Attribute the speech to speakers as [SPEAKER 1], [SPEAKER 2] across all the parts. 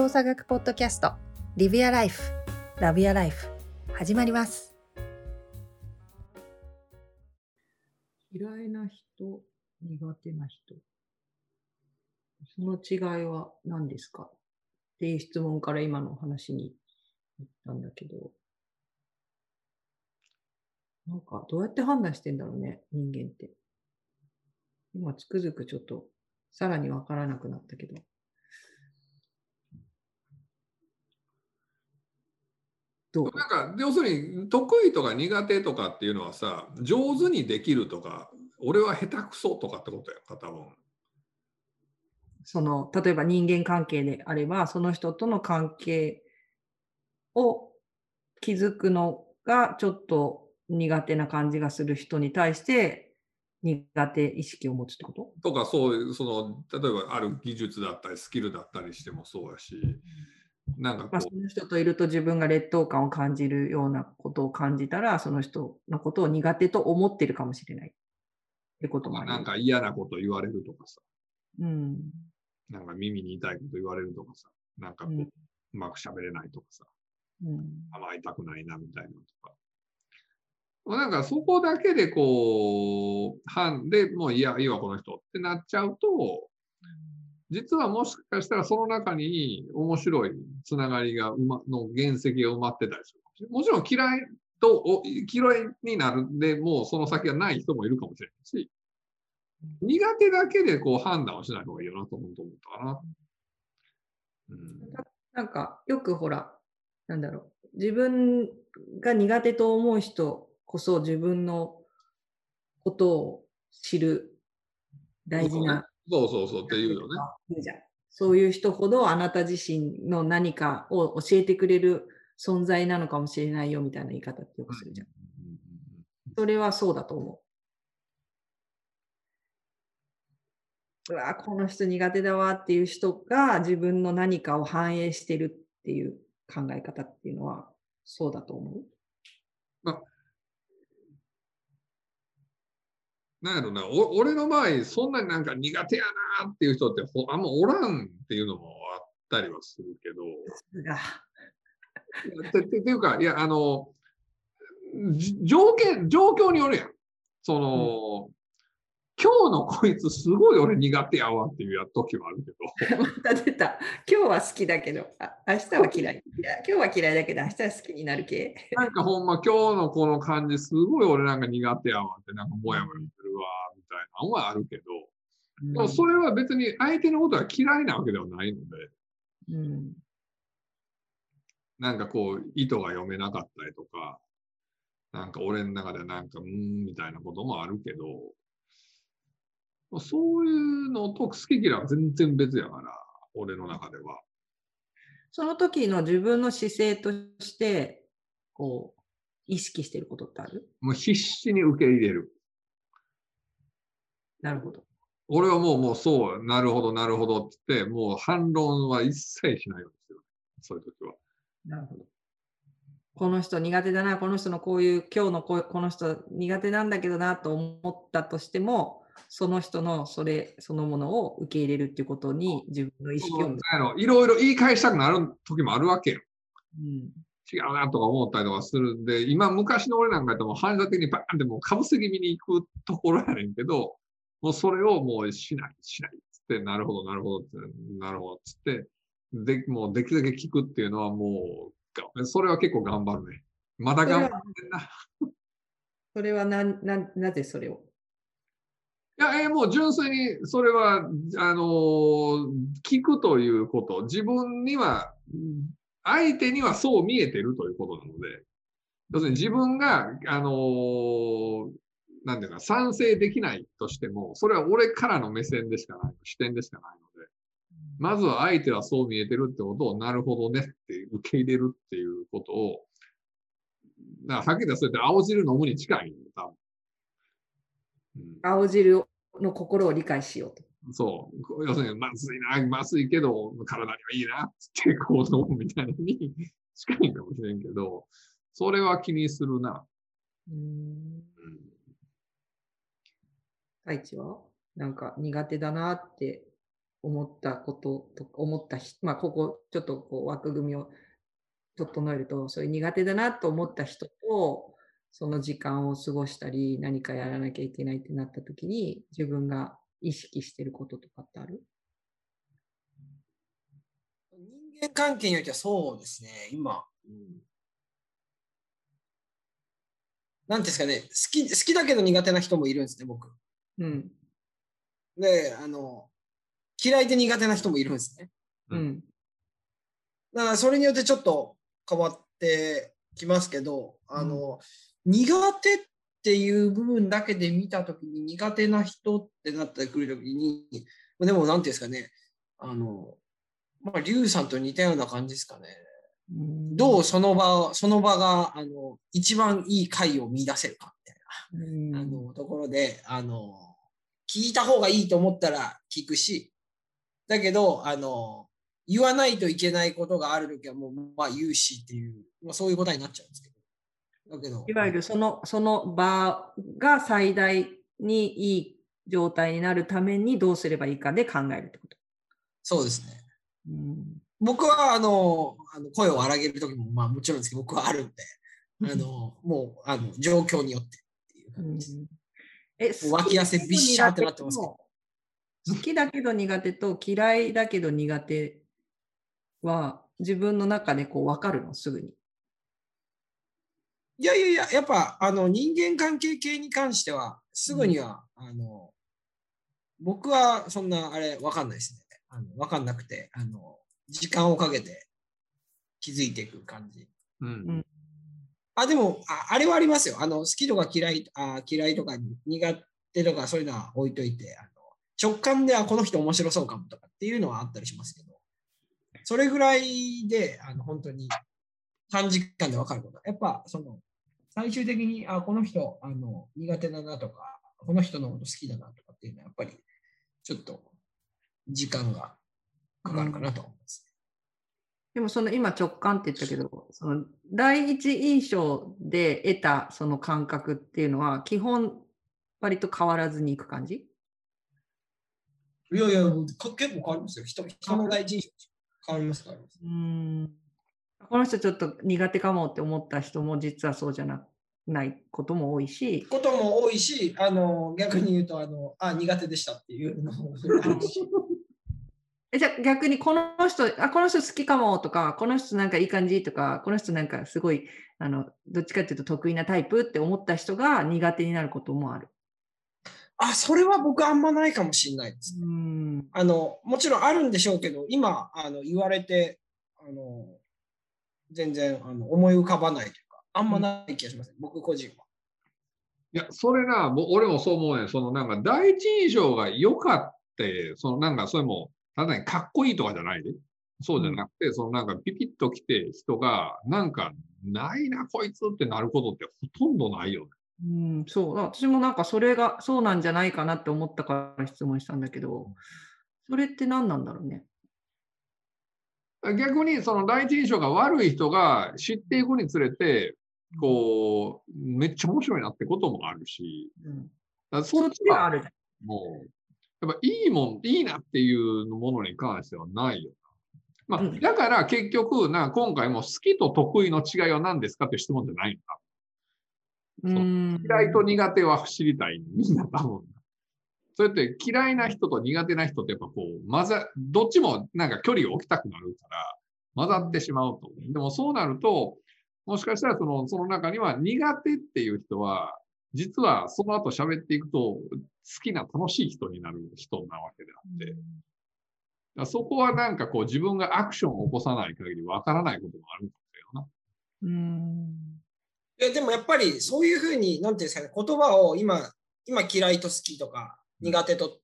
[SPEAKER 1] 動作学ポッドキャストリビアライフラビアライフ始まります
[SPEAKER 2] 嫌いな人、苦手な人。その違いは何ですか？っていう質問から今の話に行ったんだけど。なんか、どうやって判断してんだろうね、人間って。今、つくづくちょっと、さらにわからなくなったけど。どう
[SPEAKER 3] なんか要するに得意とか苦手とかっていうのはさ上手にできるとか俺は下手くそとかってことやんか多分。
[SPEAKER 2] その、例えば人間関係であれば、その人との関係を築くのがちょっと苦手な感じがする人に対して苦手意識を持つってこと？
[SPEAKER 3] とかそういうその例えばある技術だったりスキルだったりしてもそうやしなんかこ
[SPEAKER 2] まあ、その人といると自分が劣等感を感じるようなことを感じたら、その人のことを苦手と思ってるかもしれないってこと
[SPEAKER 3] う
[SPEAKER 2] もある。
[SPEAKER 3] なんか嫌なこと言われるとかさ
[SPEAKER 2] うん。
[SPEAKER 3] なんか耳に痛いこと言われるとかさなんかこう、
[SPEAKER 2] うん
[SPEAKER 3] うまく喋れないとかさ
[SPEAKER 2] うん。
[SPEAKER 3] 甘いたくないなみたいなとか。なんかそこだけでこう、判でもういや、いいわ、この人ってなっちゃうと、実はもしかしたらその中に面白いつながりがまの原石が埋まってたりするかもしれない。もちろん嫌いと嫌いになるんでもうその先がない人もいるかもしれないし、苦手だけでこう判断をしない方がいいよなと思ったかな。うん
[SPEAKER 2] なんか、よくほら、なんだろう、自分が苦手と思う人こそ自分のことを知る大事な
[SPEAKER 3] そうそうそうっていうよね。
[SPEAKER 2] そういう人ほどあなた自身の何かを教えてくれる存在なのかもしれないよみたいな言い方ってよくするじゃん。それはそうだと思う。うわこの人苦手だわっていう人が自分の何かを反映してるっていう考え方っていうのはそうだと思う。
[SPEAKER 3] なんやろな、お俺の場合、そんなになんか苦手やなっていう人ってほあんまおらんっていうのもあったりはするけど、
[SPEAKER 2] が
[SPEAKER 3] ててていうか、いや、あの、じ条件、状況によるやん。その、今日のこいつすごい俺苦手やわっていうや時はあるけど、
[SPEAKER 2] また出た。今日は好きだけど、あ明日は嫌い。いや今日は嫌いだけど、明日は好きになる系。
[SPEAKER 3] なんかほんま今日のこの感じすごい俺なんか苦手やわってなんかモヤモヤするわみたいなのはあるけど、でもそれは別に相手のことが嫌いなわけではないので、
[SPEAKER 2] うん
[SPEAKER 3] なんかこう、意図が読めなかったりとか、なんか俺の中でなんか、うーん、みたいなこともあるけど、そういうのと好き嫌いは全然別やから、俺の中では。
[SPEAKER 2] その時の自分の姿勢として、こう、意識してることってある？
[SPEAKER 3] もう必死に受け入れる。
[SPEAKER 2] なるほど。
[SPEAKER 3] 俺はもう、もうそう、なるほど、なるほどって言って、もう反論は一切しないようにしてる。そういう時は。
[SPEAKER 2] なるほど。この人苦手だな、この人のこういう、今日のこうこの人苦手なんだけどなと思ったとしても、その人のそれそのものを受け入れるっていうことに自分の意識を
[SPEAKER 3] いろいろ言い返したくなる時もあるわけよ。
[SPEAKER 2] うん
[SPEAKER 3] 違うなとか思ったりとかするんで、今昔の俺なんかやったらもう反射的にバーンってもうかぶせ気味に行くところやねんけど、もうそれをもうしない、しないっつって、なるほど、なるほどって、なるほどっつって、で、もうできるだけ聞くっていうのはもうが、それは結構頑張るね。まだ頑張ってんな。
[SPEAKER 2] それは なななぜそれを？
[SPEAKER 3] いや、えーもう純粋にそれは、あのー聞くということ、自分には、うん相手にはそう見えてるということなので、要するに自分が、あのーなんていうか、賛成できないとしても、それは俺からの目線でしかない、視点でしかないので、まずは相手はそう見えてるってことを、なるほどねって受け入れるっていうことを、だからはっきり言ったらそうやって青汁飲むに近いんだよ、多分。うん
[SPEAKER 2] 青汁の心を理解しようと。
[SPEAKER 3] そう。要するに、まずいな、まずいけど、体にはいいな、ってこう飲むみたいに 近いかもしれんけど、それは気にするな。
[SPEAKER 2] うん
[SPEAKER 3] うん
[SPEAKER 2] 太一はなんか苦手だなって思ったこととか、思ったひ、まあ、ここ、ちょっとこう枠組みを整えると、そういう苦手だなと思った人と、その時間を過ごしたり、何かやらなきゃいけないってなった時に、自分が意識してることとかってある？
[SPEAKER 4] 人間関係においてはそうですね、今。うんなんですかね、好き、好きだけど苦手な人もいるんですね、僕。
[SPEAKER 2] うん。
[SPEAKER 4] で、あの、嫌いで苦手な人もいるんですね。
[SPEAKER 2] うん。
[SPEAKER 4] だからそれによってちょっと変わってきますけど、あの、苦手っていう部分だけで見たときに苦手な人ってなってくるときに、でもなんていうんですかね、あの、まあ、リュウさんと似たような感じですかね。どうその場、その場が、あの、一番いい回を見出せるかみたい
[SPEAKER 2] うん
[SPEAKER 4] な、あの、ところで、あの、聞いた方がいいと思ったら聞くし、だけど、あの、言わないといけないことがあるときはもう、まあ言うしっていう、まあそういう答えになっちゃうんですけど。だけど、
[SPEAKER 2] いわゆるその、その場が最大にいい状態になるためにどうすればいいかで考えるってこと。
[SPEAKER 4] そうですね。
[SPEAKER 2] うん
[SPEAKER 4] 僕は、あの、あの声を荒げるときも、まあもちろんですけど、僕はあるんで、あの、もう、あの、状況によってっていう感じです。
[SPEAKER 2] え、
[SPEAKER 4] もう脇汗びっしゃってなってますけど
[SPEAKER 2] 好きだけど苦手と嫌いだけど苦手は自分の中でこう分かるのすぐに。
[SPEAKER 4] いやいやいや、やっぱ、あの、人間関係系に関しては、すぐには、あの、僕はそんな、あれ、わかんないですね。あの、わかんなくて、あの、時間をかけて気づいていく感じ。
[SPEAKER 3] うん。
[SPEAKER 4] あ、でも、ああれはありますよ。あの、好きとか嫌い、あ嫌いとか苦手とかそういうのは置いといて、あの直感で、あ、この人面白そうかもとかっていうのはあったりしますけど、それぐらいで、あの、本当に短時間でわかること。やっぱ、その、最終的に、あ、この人、あの、苦手だなとか、この人のこと好きだなとかっていうのは、やっぱり、ちょっと、時間がかかるかなと思います。
[SPEAKER 2] でもその今直感って言ったけど、その第一印象で得たその感覚っていうのは基本割と変わらずにいく感じ？
[SPEAKER 4] いやいや、か結構変わりますよ。人人の第一印象変わります、変わります。
[SPEAKER 2] うんこの人ちょっと苦手かもって思った人も実はそうじゃなないことも多いし、
[SPEAKER 4] ことも多いし、あの逆に言うとあのあ苦手でしたっていうのもあるし。
[SPEAKER 2] えじゃあ逆にこの人あこの人好きかもとかこの人なんかいい感じとかこの人なんかすごいあのどっちかっていうと得意なタイプって思った人が苦手になることもある。
[SPEAKER 4] あ、それは僕あんまないかもしれないです。
[SPEAKER 2] うん
[SPEAKER 4] あのもちろんあるんでしょうけど、今あの言われてあの全然あの思い浮かばないというか、あんまない気がします、僕個人は。
[SPEAKER 3] いや、それな、もう俺もそう思うねん。そのなんか第一印象が良かって、そのなんかそれも、ただにかっこいいとかじゃないで。そうじゃなくて、そのなんかピピッと来て人が、なんかないな、こいつってなることってほとんどないよね。
[SPEAKER 2] うん、そう私もなんかそれがそうなんじゃないかなって思ったから質問したんだけどそれって何なんだろうね？
[SPEAKER 3] 逆にその第一印象が悪い人が知っていくにつれて、こう、めっちゃ面白いなってこともあるし、
[SPEAKER 2] うん、そっ
[SPEAKER 3] ちは
[SPEAKER 2] あるじゃん。
[SPEAKER 3] もう、やっぱいいもん、いいなっていうものに関してはないよな。まあ、
[SPEAKER 2] うん
[SPEAKER 3] だから結局、な今回も好きと得意の違いは何ですかって質問じゃないんだ。
[SPEAKER 2] うん
[SPEAKER 3] 嫌いと苦手は知りたい、みんな多分。そうやって嫌いな人と苦手な人ってやっぱこう、混ざ、どっちもなんか距離を置きたくなるから、混ざってしまうと。でもそうなると、もしかしたらその、その中には苦手っていう人は、実はその後喋っていくと、好きな楽しい人になる人なわけであって、だからそこはなんかこう自分がアクションを起こさない限りわからないこともあるんだよな。
[SPEAKER 2] うん。
[SPEAKER 4] いやでもやっぱりそういうふうに、なんていうんですかね、言葉を今、今嫌いと好きとか、苦手と、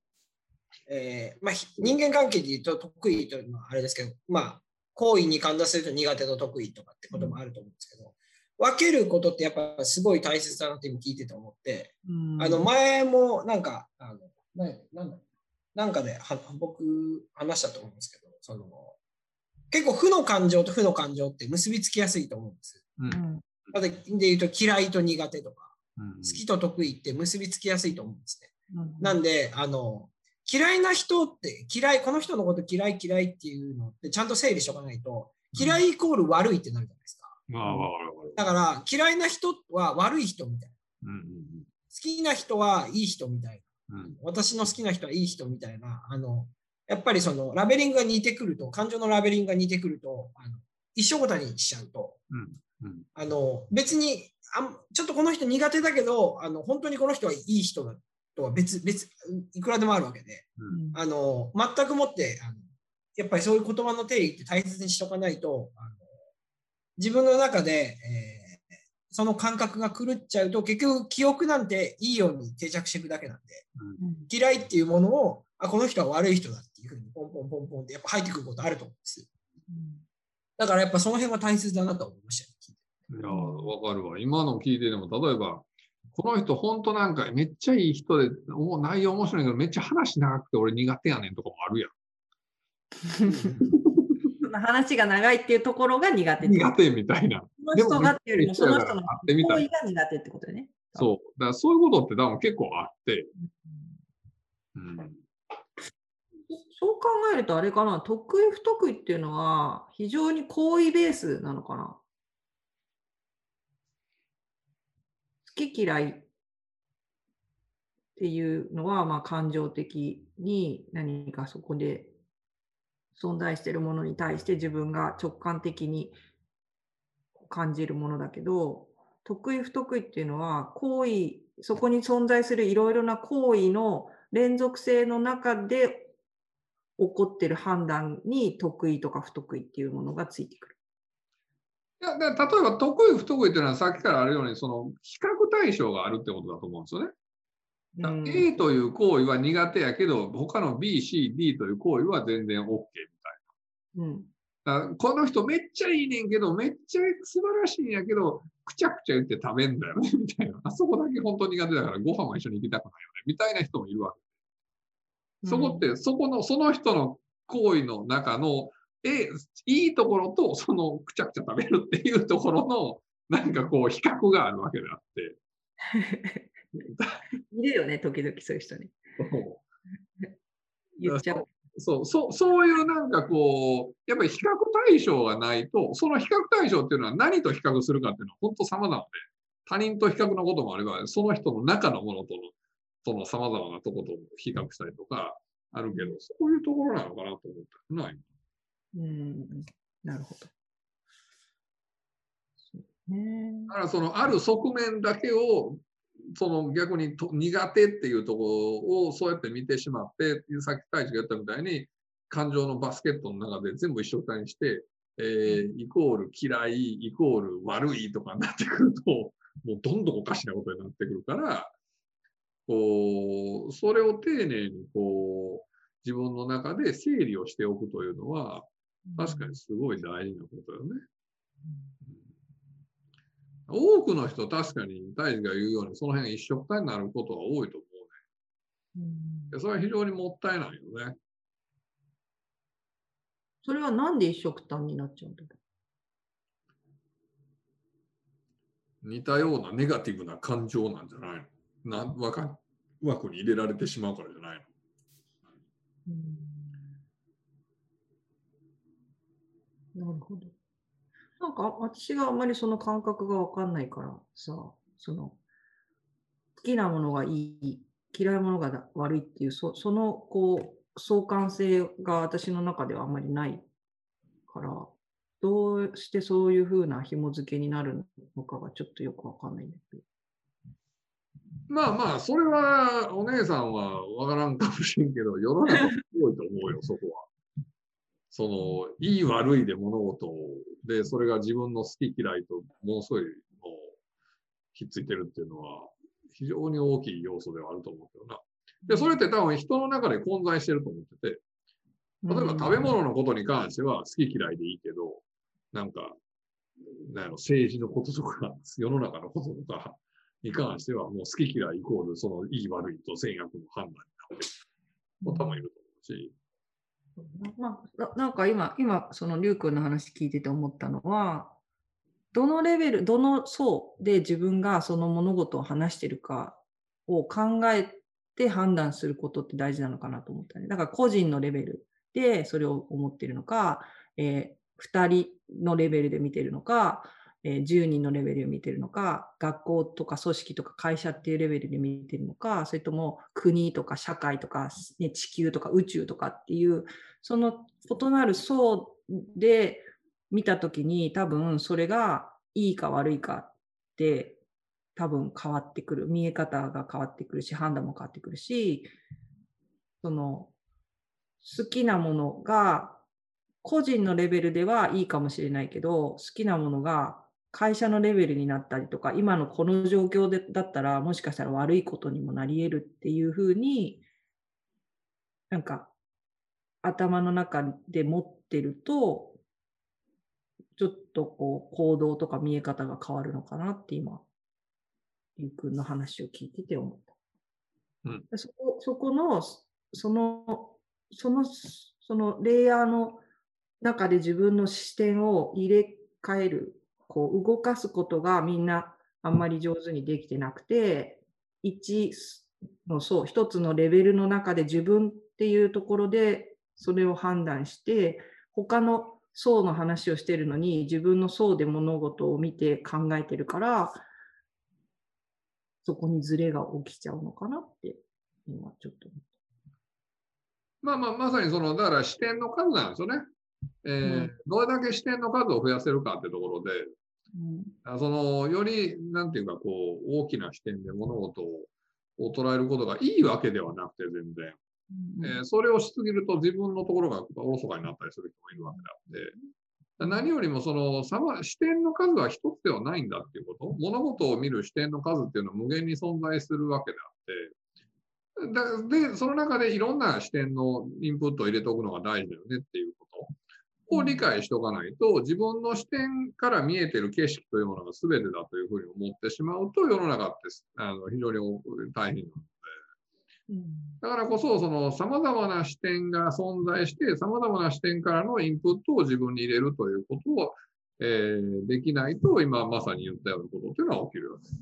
[SPEAKER 4] えーまあ、ひ人間関係で言うと得意というのはあれですけど、まあ、行為に関連すると苦手と得意とかってこともあると思うんですけど、分けることってやっぱすごい大切だなって今聞いてて思って、
[SPEAKER 2] うん。
[SPEAKER 4] あの前もなんか、あのななんだなんかでは僕話したと思うんですけど、その結構負の感情と負の感情って結びつきやすいと思うんです。
[SPEAKER 3] うん。
[SPEAKER 4] で言うと嫌いと苦手とか、
[SPEAKER 3] うん。
[SPEAKER 4] 好きと得意って結びつきやすいと思うんですね。
[SPEAKER 2] うん。
[SPEAKER 4] なんで、あの、嫌いな人って嫌い、この人のこと嫌い嫌いっていうのってちゃんと整理しておかないと、嫌いイコール悪いってなるじゃだから嫌いな人は悪い人みたいな。
[SPEAKER 3] うんうん
[SPEAKER 4] 好きな人はいい人みたいな。
[SPEAKER 3] うんうん。
[SPEAKER 4] 私の好きな人はいい人みたいな。あの、やっぱりそのラベリングが似てくると、感情のラベリングが似てくると、あの一緒ごたにしちゃうと、
[SPEAKER 3] うんうん。
[SPEAKER 4] あの、別にあん、ちょっとこの人苦手だけど、あの、本当にこの人はいい人だとは別、別、いくらでもあるわけで、
[SPEAKER 3] うん。
[SPEAKER 4] あの、全くもって、あのやっぱりそういう言葉の定義って大切にしとかないと、あの自分の中で、えーその感覚が狂っちゃうと、結局記憶なんていいように定着していくだけなんで、嫌いっていうものを、あ、この人は悪い人だっていうふうにポンポンポンポンってやっぱ入ってくることあると思うんです。だからやっぱその辺は大切だなと思いました、ね。
[SPEAKER 3] いや、わかるわ。今の聞いてでも、例えば、この人、本当なんかめっちゃいい人で、もう内容面白いけど、めっちゃ話長くて俺苦手やねんとかもあるやん。
[SPEAKER 2] 話が長いっていうところが苦手
[SPEAKER 3] 苦手みたいな。
[SPEAKER 2] その人がっていうよりもその人の行為が苦手ってことよね。
[SPEAKER 3] そう。だからそういうことって多分結構あって、うん。
[SPEAKER 2] そう考えるとあれかな、得意不得意っていうのは非常に行為ベースなのかな。好き嫌いっていうのは、まあ、感情的に何かそこで存在しているものに対して自分が直感的に感じるものだけど、得意不得意っていうのは行為、そこに存在するいろいろな行為の連続性の中で起こってる判断に得意とか不得意っていうものがついてくる。
[SPEAKER 3] いや例えば得意不得意っていうのはさっきからあるようにその比較対象があるってことだと思うんですよね。A という行為は苦手やけど他の B、C、D という行為は全然 OK みたい
[SPEAKER 2] うん
[SPEAKER 3] な。だからこの人めっちゃいいねんけどめっちゃ素晴らしいんやけどくちゃくちゃ言って食べんだよねみたいな。あ そこだけ本当苦手だからご飯は一緒に行きたくないよねみたいな人もいるわけ。そこってそこのその人の行為の中のえいいところとそのくちゃくちゃ食べるっていうところのなんかこう比較があるわけであって。
[SPEAKER 2] いるよね、時々そういう人に。言っちゃう。
[SPEAKER 3] そうそうそういうなんかこう、やっぱり比較対象がないと、その比較対象っていうのは何と比較するかっていうのは本当様々で、他人と比較のこともあれば、その人の中のものとの、その様々なとこと比較したりとかあるけど、そういうところなのかなと思ったらない。
[SPEAKER 2] うん、なるほど。
[SPEAKER 3] だからそのある側面だけを、その逆にと苦手っていうところをそうやって見てしまって、さっき大地が言ったみたいに、感情のバスケットの中で全部一緒くたにして、えーイコール嫌い、イコール悪いとかになってくると、もうどんどんおかしなことになってくるから、こう、それを丁寧にこう、自分の中で整理をしておくというのは、確かにすごい大事なことよね。多くの人、確かに大地が言うように、その辺一緒くたになることが多いと思うね。でそれは非常にもったいないよね。
[SPEAKER 2] それはなんで一緒くたになっちゃうんだろ
[SPEAKER 3] 似たようなネガティブな感情なんじゃないの？な枠枠に入れられてしまうからじゃないの？
[SPEAKER 2] う。なるほど。なんか私があんまりその感覚がわかんないからさ、その好きなものがいい、嫌いなものが悪いっていう、そそのこう相関性が私の中ではあんまりないから、どうしてそういうふうな紐付けになるのかがちょっとよくわかんないんだけど。
[SPEAKER 3] まあまあ、それはお姉さんはわからんかもしれんけど、世の中すごいと思うよ、そこは。その、いい悪いで物事で、それが自分の好き嫌いとものすごいもうひっついてるっていうのは、非常に大きい要素ではあると思うけどな。で、それって多分人の中で混在してると思ってて、例えば食べ物のことに関しては好き嫌いでいいけど、なんか、なんやろ政治のこととか、世の中のこととかに関しては、もう好き嫌いイコール、そのいい悪いと善悪の判断になる人も多分いると思うし、
[SPEAKER 2] まあ、なんか今、今、そのりゅうくんの話聞いてて思ったのは、どのレベル、どの層で自分がその物事を話してるかを考えて判断することって大事なのかなと思ったね。だから個人のレベルでそれを思ってるのか、えー、2人のレベルで見てるのか、えー、10人のレベルを見てるのか、学校とか組織とか会社っていうレベルで見てるのか、それとも国とか社会とか、ね、地球とか宇宙とかっていう、その異なる層で見たときに多分それがいいか悪いかって多分変わってくる。見え方が変わってくるし、判断も変わってくるし、その好きなものが個人のレベルではいいかもしれないけど、好きなものが会社のレベルになったりとか、今のこの状況でだったら、もしかしたら悪いことにもなり得るっていうふうに、なんか頭の中で持ってると、ちょっとこう行動とか見え方が変わるのかなって今、ゆうくんの話を聞いてて思った。うん、そこそこの、その、その、そのレイヤーの中で自分の視点を入れ替えるこう動かすことがみんなあんまり上手にできてなくて、1のそう、一つのレベルの中で自分っていうところでそれを判断して、他の層の話をしてるのに自分の層で物事を見て考えてるから、そこにズレが起きちゃうのかなって今ちょっと
[SPEAKER 3] まあまあ、まさにその、だから視点の数なんですよね。えー、うん、どれだけ視点の数を増やせるかってところで、うん、そのより、なんていうか、こう、大きな視点で物事を捉えることがいいわけではなくて、全然。うん、えー、それをしすぎると自分のところがおろそかになったりする人もいるわけであって、何よりもその視点の数は一つではないんだっていうこと、物事を見る視点の数っていうのは無限に存在するわけであって、だで、その中でいろんな視点のインプットを入れておくのが大事だよねっていうを理解しておかないと、自分の視点から見えてる景色というものが全てだというふうに思ってしまうと、世の中ってあの非常に大変なので。だからこそ、その様々な視点が存在して、様々な視点からのインプットを自分に入れるということを、えー、できないと、今まさに言ったようなことっていうのは起きるわけです。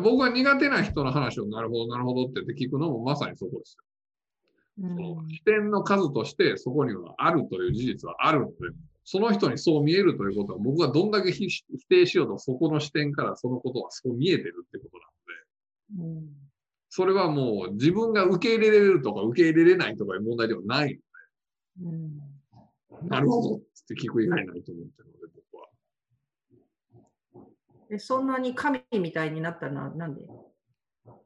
[SPEAKER 3] 僕は苦手な人の話をなるほど、なるほどって言って聞くのもまさにそこですよ。視点の数としてそこにはあるという事実はあるので、その人にそう見えるということは僕はどんだけ否定しようとそこの視点からそのことはそう見えてるってことなので、うん、それはもう自分が受け入れれるとか受け入れれないとかいう問題ではないので、うん、なるほどって聞く以外ないと思ってるので僕は。
[SPEAKER 2] えそんなに神みたいになったのはなんで？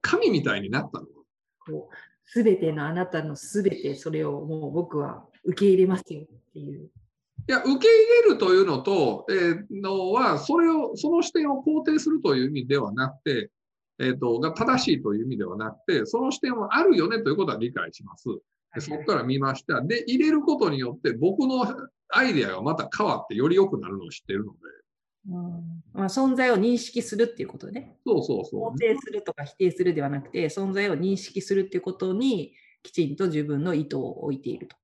[SPEAKER 3] 神みたいになったの
[SPEAKER 2] こうすべてのあなたのすべてそれをもう僕は受け入れますよっていう。い
[SPEAKER 3] や、受け入れるというのと、えー、のは、それを、その視点を肯定するという意味ではなくて、えっ、ー、と、が正しいという意味ではなくて、その視点はあるよねということは理解します。でそこから見ました。で、入れることによって僕のアイデアがまた変わってより良くなるのを知ってるので、
[SPEAKER 2] うんまあ、存在を認識するっていうことね。
[SPEAKER 3] そうそうそ
[SPEAKER 2] う。肯定するとか否定するではなくて、存在を認識するっていうことにきちんと自分の意図を置いていると。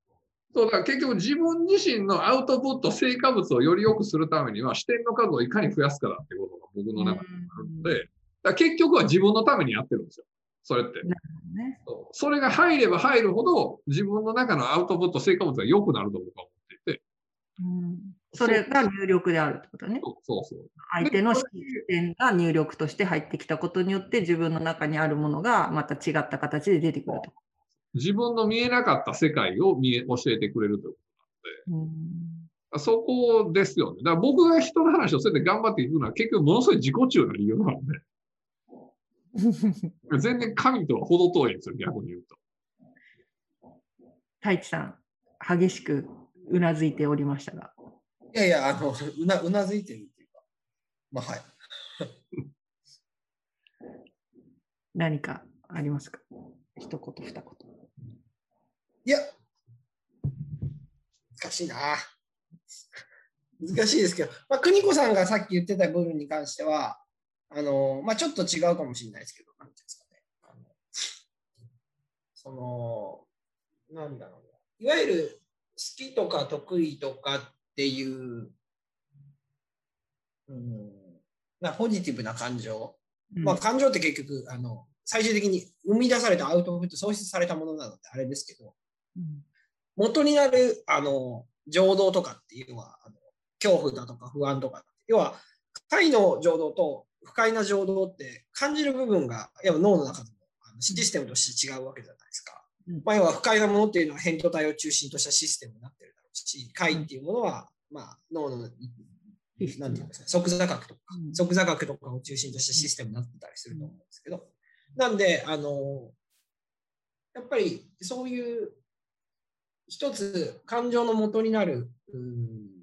[SPEAKER 3] そうだから結局自分自身のアウトプット、成果物をより良くするためには視点の数をいかに増やすかだっていうことが僕の中にあるので、だ結局は自分のためにやってるんですよ。それって。ね、それが入れば入るほど自分の中のアウトプット、成果物が良くなると僕は思っていて。
[SPEAKER 2] うんそれが入力であるってことね。
[SPEAKER 3] そうそう
[SPEAKER 2] 相手の視点が入力として入ってきたことによって自分の中にあるものがまた違った形で出てくると。
[SPEAKER 3] 自分の見えなかった世界を見え教えてくれるということなので、うん、そこですよね。だから僕が人の話をそうやって頑張っていくのは結局ものすごい自己中な理由なので。全然神とは程遠いんですよ、逆に言うと。
[SPEAKER 2] 太一さん、激しくうなずいておりましたが。
[SPEAKER 4] いやいや、あの、うなうなずいてるっていうか、まあはい。
[SPEAKER 2] 何かありますか？一言、二言。
[SPEAKER 4] いや、難しいな。難しいですけど、まあ、邦子さんがさっき言ってた部分に関しては、あの、まあ、ちょっと違うかもしれないですけど、なんていうんですかね。あのその、なんだろういわゆる好きとか得意とかっていう、うん、なポジティブな感情。まあ、感情って結局、あの、最終的に生み出されたアウトプット、創出されたものなのであれですけど、
[SPEAKER 2] うん。
[SPEAKER 4] 元になる、あの、情動とかっていうのは、あの恐怖だとか不安とか、要は、快の情動と不快な情動って感じる部分が、要は脳の中でもあのシステムとして違うわけじゃないですか。
[SPEAKER 2] うん。
[SPEAKER 4] まあ、要は不快なものっていうのは扁桃体を中心としたシステムになってるだろうし、快っていうものは、まあ、脳の、なんていうんですか、即座角とか、
[SPEAKER 2] うん。
[SPEAKER 4] 即座角とかを中心としたシステムになってたりすると思うんですけど、なんで、あの、やっぱりそういう一つ感情の元になる、うん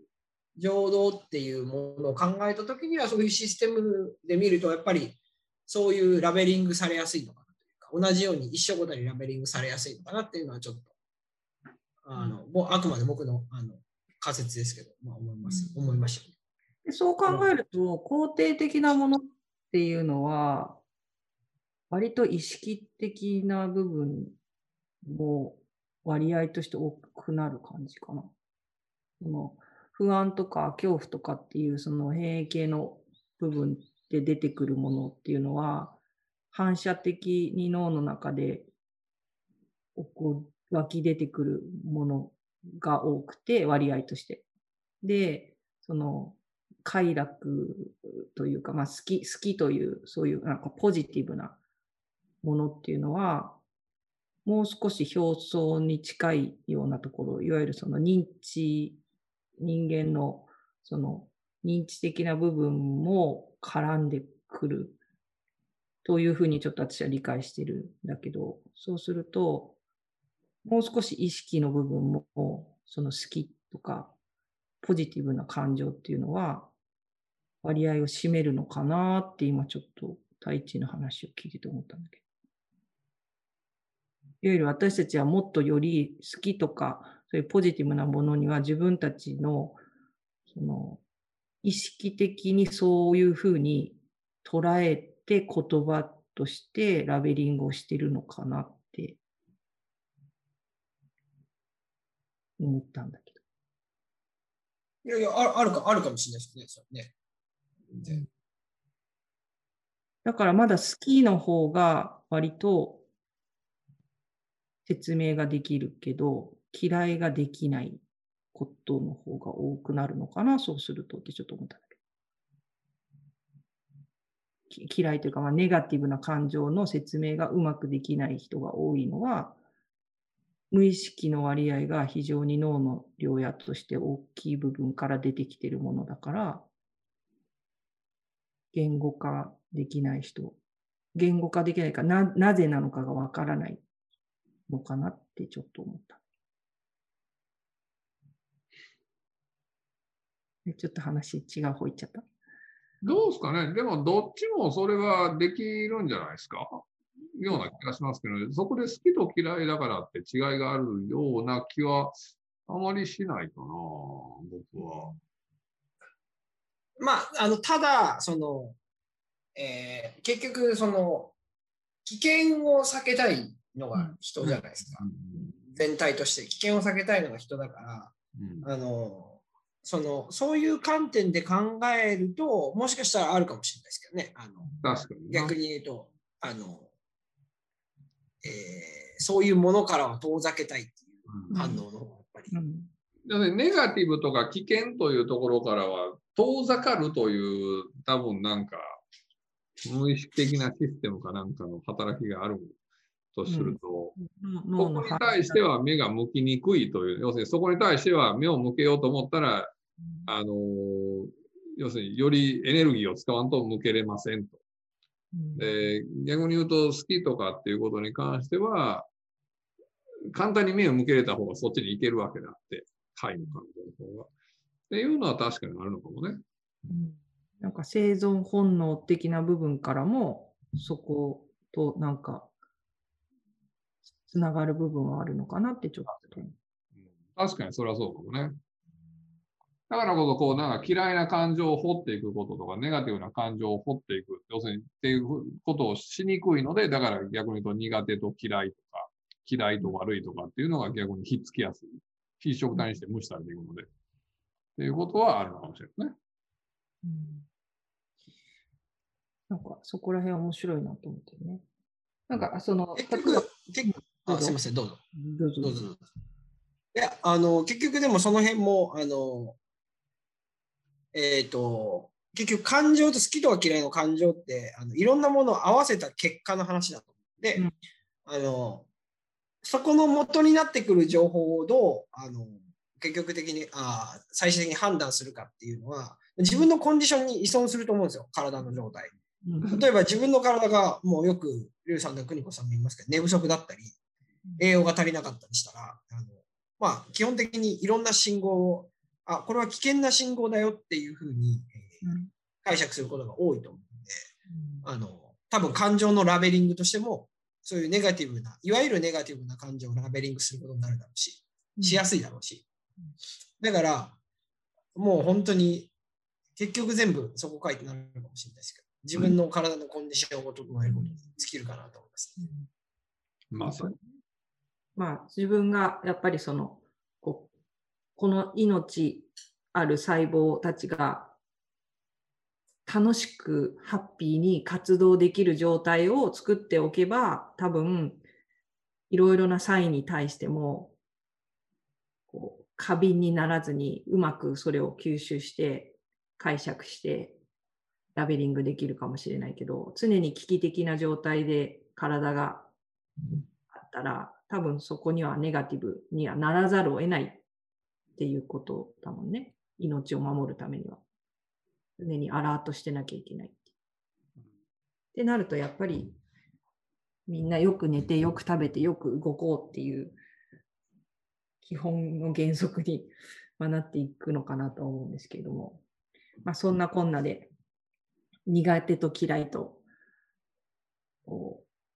[SPEAKER 4] 情動っていうものを考えたときには、そういうシステムで見ると、やっぱりそういうラベリングされやすいのかなというか、同じように一緒ごとにラベリングされやすいのかなっていうのはちょっと、あの、もうあくまで僕のあの仮説ですけど、まあ思います、思いましたね。
[SPEAKER 2] でそう考えると、肯定的なものっていうのは、割と意識的な部分も割合として多くなる感じかな。その不安とか恐怖とかっていうその変形の部分で出てくるものっていうのは、反射的に脳の中でこう湧き出てくるものが多くて、割合として。で、その快楽というか、まあ、好き、好きという、そういうなんかポジティブなものっていうのは、もう少し表層に近いようなところ、いわゆるその認知、人間のその認知的な部分も絡んでくるというふうにちょっと私は理解してるんだけど、そうすると、もう少し意識の部分も、その好きとか、ポジティブな感情っていうのは、割合を占めるのかなって今ちょっと太一の話を聞いてて思ったんだけど。いわゆる私たちはもっとより好きとか、そういうポジティブなものには自分たちの、その、意識的にそういうふうに捉えて言葉としてラベリングをしてるのかなって思ったんだけど。
[SPEAKER 4] いやいや、ああるか、あるかもしれないですね、ね。
[SPEAKER 2] だからまだ好きの方が割と説明ができるけど、嫌いができないことの方が多くなるのかな、そうするとってちょっと思ったんだけど。き嫌いというか、まあ、ネガティブな感情の説明がうまくできない人が多いのは、無意識の割合が非常に脳の量野として大きい部分から出てきてるものだから、言語化できない人、言語化できないかな、なぜなのかがわからないのかなってちょっと思った。ちょっと話違う方行っちゃった。
[SPEAKER 3] どうですかね？でも、どっちもそれはできるんじゃないですか？ような気がしますけど、そこで好きと嫌いだからって違いがあるような気はあまりしないかな、僕は。
[SPEAKER 4] まあ、あの、ただ、その、えー結局、その、危険を避けたいのが人じゃないですか。全体として危険を避けたいのが人だから、
[SPEAKER 3] うん
[SPEAKER 4] あの、その、そういう観点で考えると、もしかしたらあるかもしれないですけどね。あの。逆に言うと、あの、えーそういうものからは遠ざけたいっていう反応のやっぱり。
[SPEAKER 2] うん
[SPEAKER 3] 要するにネガティブとか危険というところからは遠ざかるという多分なんか無意識的なシステムかなんかの働きがあるとすると、
[SPEAKER 2] 脳の
[SPEAKER 3] そこに対しては目が向きにくいという、要するにそこに対しては目を向けようと思ったら、あのー要するによりエネルギーを使わんと向けれませんと。
[SPEAKER 2] うん
[SPEAKER 3] で逆に言うと好きとかっていうことに関しては、簡単に目を向けれた方がそっちに行けるわけであって、快の感情の方が。っていうのは確かにあるのかもね。
[SPEAKER 2] うんなんか生存本能的な部分からも、そことなんか、つながる部分はあるのかなってちょっと。
[SPEAKER 3] 確かにそれはそうかもね。だからこそ、こう、なんか嫌いな感情を掘っていくこととか、ネガティブな感情を掘っていく、要するにっていうことをしにくいので、だから逆に言うと苦手と嫌いとか、嫌いと悪いとかっていうのが逆にひっつきやすい。非食体にして無視されていくので。っていうことはあるのかもしれないね。
[SPEAKER 2] うんなんかそこら辺面白いなと思ってね。なんかその、
[SPEAKER 4] 結局、結構あすみません、どうぞ
[SPEAKER 2] どうぞ。
[SPEAKER 4] いや、あの、結局でもその辺も、あの、えっ、と、結局感情と好きとか嫌いの感情って、あのいろんなものを合わせた結果の話だと思う。で、
[SPEAKER 2] うん
[SPEAKER 4] あの、そこの元になってくる情報をどう、あの、結局的に、あー最終的に判断するかっていうのは、自分のコンディションに依存すると思うんですよ、体の状態。
[SPEAKER 2] うん
[SPEAKER 4] 例えば自分の体がもうよく、リュウさんと邦子さんも言いますけど、寝不足だったり、栄養が足りなかったりしたら、あのまあ、基本的にいろんな信号を、あ、これは危険な信号だよっていうふうに、えー
[SPEAKER 2] うん
[SPEAKER 4] 解釈することが多いと思うので、あの、多分感情のラベリングとしても、そういうネガティブな、いわゆるネガティブな感情をラベリングすることになるだろうし、しやすいだろうし。だから、もう本当に、結局全部そこ書いてなるかもしれないですけど、自分の体のコンディションを整えることに尽きるかなと思います。
[SPEAKER 3] まさに。
[SPEAKER 2] まあ、自分がやっぱりそのこの命ある細胞たちが楽しくハッピーに活動できる状態を作っておけば多分いろいろなサインに対してもこう過敏にならずにうまくそれを吸収して解釈してラベリングできるかもしれないけど常に危機的な状態で体があったら、多分そこにはネガティブにはならざるを得ない。っていうことだもんね。命を守るためには。常にアラートしてなきゃいけないって。なると、やっぱりみんなよく寝て、よく食べて、よく動こうっていう基本の原則にまなっていくのかなと思うんですけれども、まあ、そんなこんなで苦手と嫌いと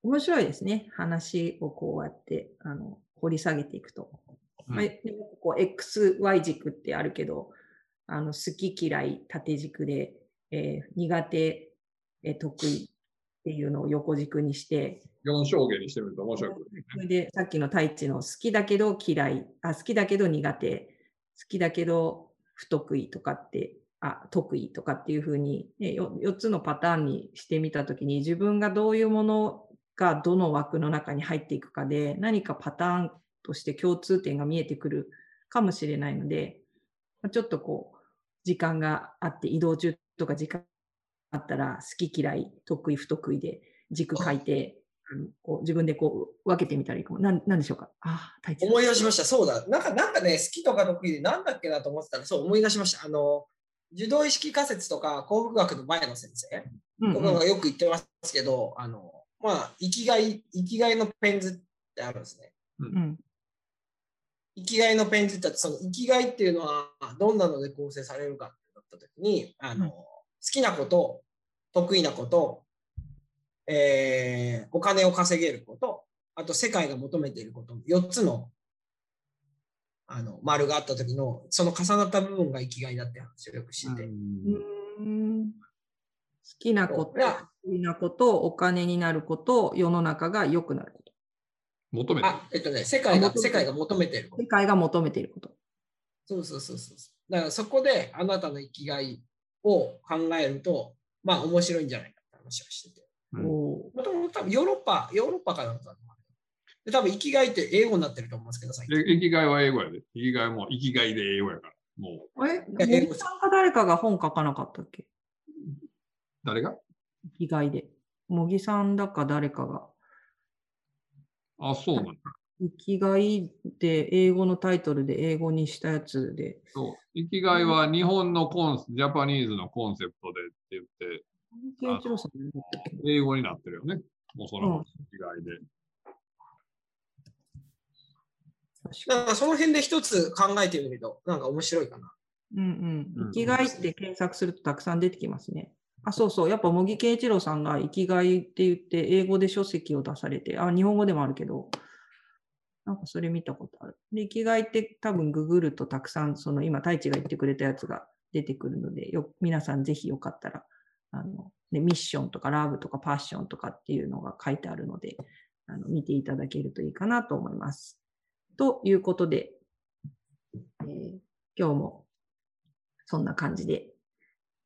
[SPEAKER 2] 面白いですね。話をこうやってあの掘り下げていくと。
[SPEAKER 3] うん
[SPEAKER 2] まあ、こう XY 軸ってあるけど、あの好き嫌い縦軸で、えー苦手、えー得意っていうのを横軸にして、
[SPEAKER 3] 4証言にしてみると面白いことです
[SPEAKER 2] そ
[SPEAKER 3] ね。
[SPEAKER 2] れでさっきの太一の好きだけど嫌い、あ好きだけど苦手、好きだけど不得意とかって、あ得意とかっていうふうに、ね、よ4つのパターンにしてみたときに自分がどういうものがどの枠の中に入っていくかで何かパターンとして共通点が見えてくるかもしれないので、まあちょっとこう時間があって移動中とか時間あったら好き嫌い得意不得意で軸書いてこう自分でこう分けてみたらいいかも。なんなんでしょうか？あ
[SPEAKER 4] 思い出しました。そうだ。なんか、なんかね、好きとか得意でなんだっけなと思ってたら、そう思い出しました。あの、受動意識仮説とか、幸福学の前の先生
[SPEAKER 2] うんうん
[SPEAKER 4] とかがよく言ってますけど、あの、まあ、生きがい、生きがいのペンズってあるんですね。
[SPEAKER 2] うん
[SPEAKER 4] 生きがいのペンズってあって、その生きがいっていうのはどんなので構成されるかってなった時に、あの、
[SPEAKER 2] うん
[SPEAKER 4] 好きなこと、得意なこと、えーお金を稼げること、あと世界が求めていること、4つのあの丸があった時の、その重なった部分が生きがいだって話をよくしてて。
[SPEAKER 2] 好きなこと、好きなこと、お金になること、世の中が良くなる。
[SPEAKER 3] 求めてる。
[SPEAKER 4] あ、えっとね、世界が、
[SPEAKER 2] あ求めてる
[SPEAKER 4] 世界が求めていること
[SPEAKER 2] 世。界が求めていること。
[SPEAKER 4] そうそうそうそう。だからそこであなたの生きがいを考えると、まあ面白いんじゃないかって話をしてて。もともと多分ヨーロッパ、ヨーロッパかなんかなで多分生きがいって英語になってると思うんですけど、最近。
[SPEAKER 3] え生きがいは英語やで。生きがいも生きがいで英語やから。もう、
[SPEAKER 2] あれ
[SPEAKER 4] や英語
[SPEAKER 2] 森さんか誰かが本書かなかったっけ？
[SPEAKER 3] 誰が？
[SPEAKER 2] 生きがいで。茂木さんだか誰かが。
[SPEAKER 3] あ、そうなんだ。
[SPEAKER 2] 生きがいで英語のタイトルで英語にしたやつで。
[SPEAKER 3] そう。生きがいは日本のコンス、ジャパニーズのコンセプトでって言って、英語になってるよね。もうその
[SPEAKER 2] うん
[SPEAKER 3] 生きがいで。
[SPEAKER 2] 確か
[SPEAKER 4] だからその辺で一つ考えてみると、なんか面白いかな。
[SPEAKER 2] うんうん
[SPEAKER 3] うん。
[SPEAKER 2] 生きがいって検索するとたくさん出てきますね。あ、そうそう。やっぱ茂木慶一郎さんが生きがいって言って英語で書籍を出されて、あ、日本語でもあるけど、なんかそれ見たことある。で、生きがいって多分ググるとたくさん、その今、太一が言ってくれたやつが出てくるので、よ皆さんぜひよかったら、あの、ね、ミッションとかラブとかパッションとかっていうのが書いてあるので、あの見ていただけるといいかなと思います。ということで、えー今日もそんな感じで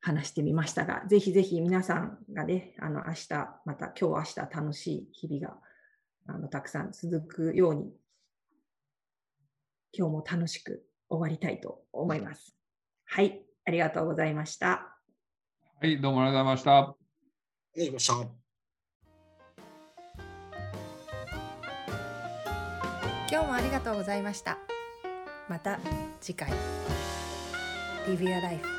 [SPEAKER 2] 話してみましたが、ぜひぜひ皆さんがね、あの明日、また今日明日楽しい日々があのたくさん続くように、今日も楽しく終わりたいと思います。はい、ありがとうございました。
[SPEAKER 3] はい、どうもありがとうございました。
[SPEAKER 4] ありがとうございました。
[SPEAKER 1] 今日もありがとうございました。また次回。Live Your Life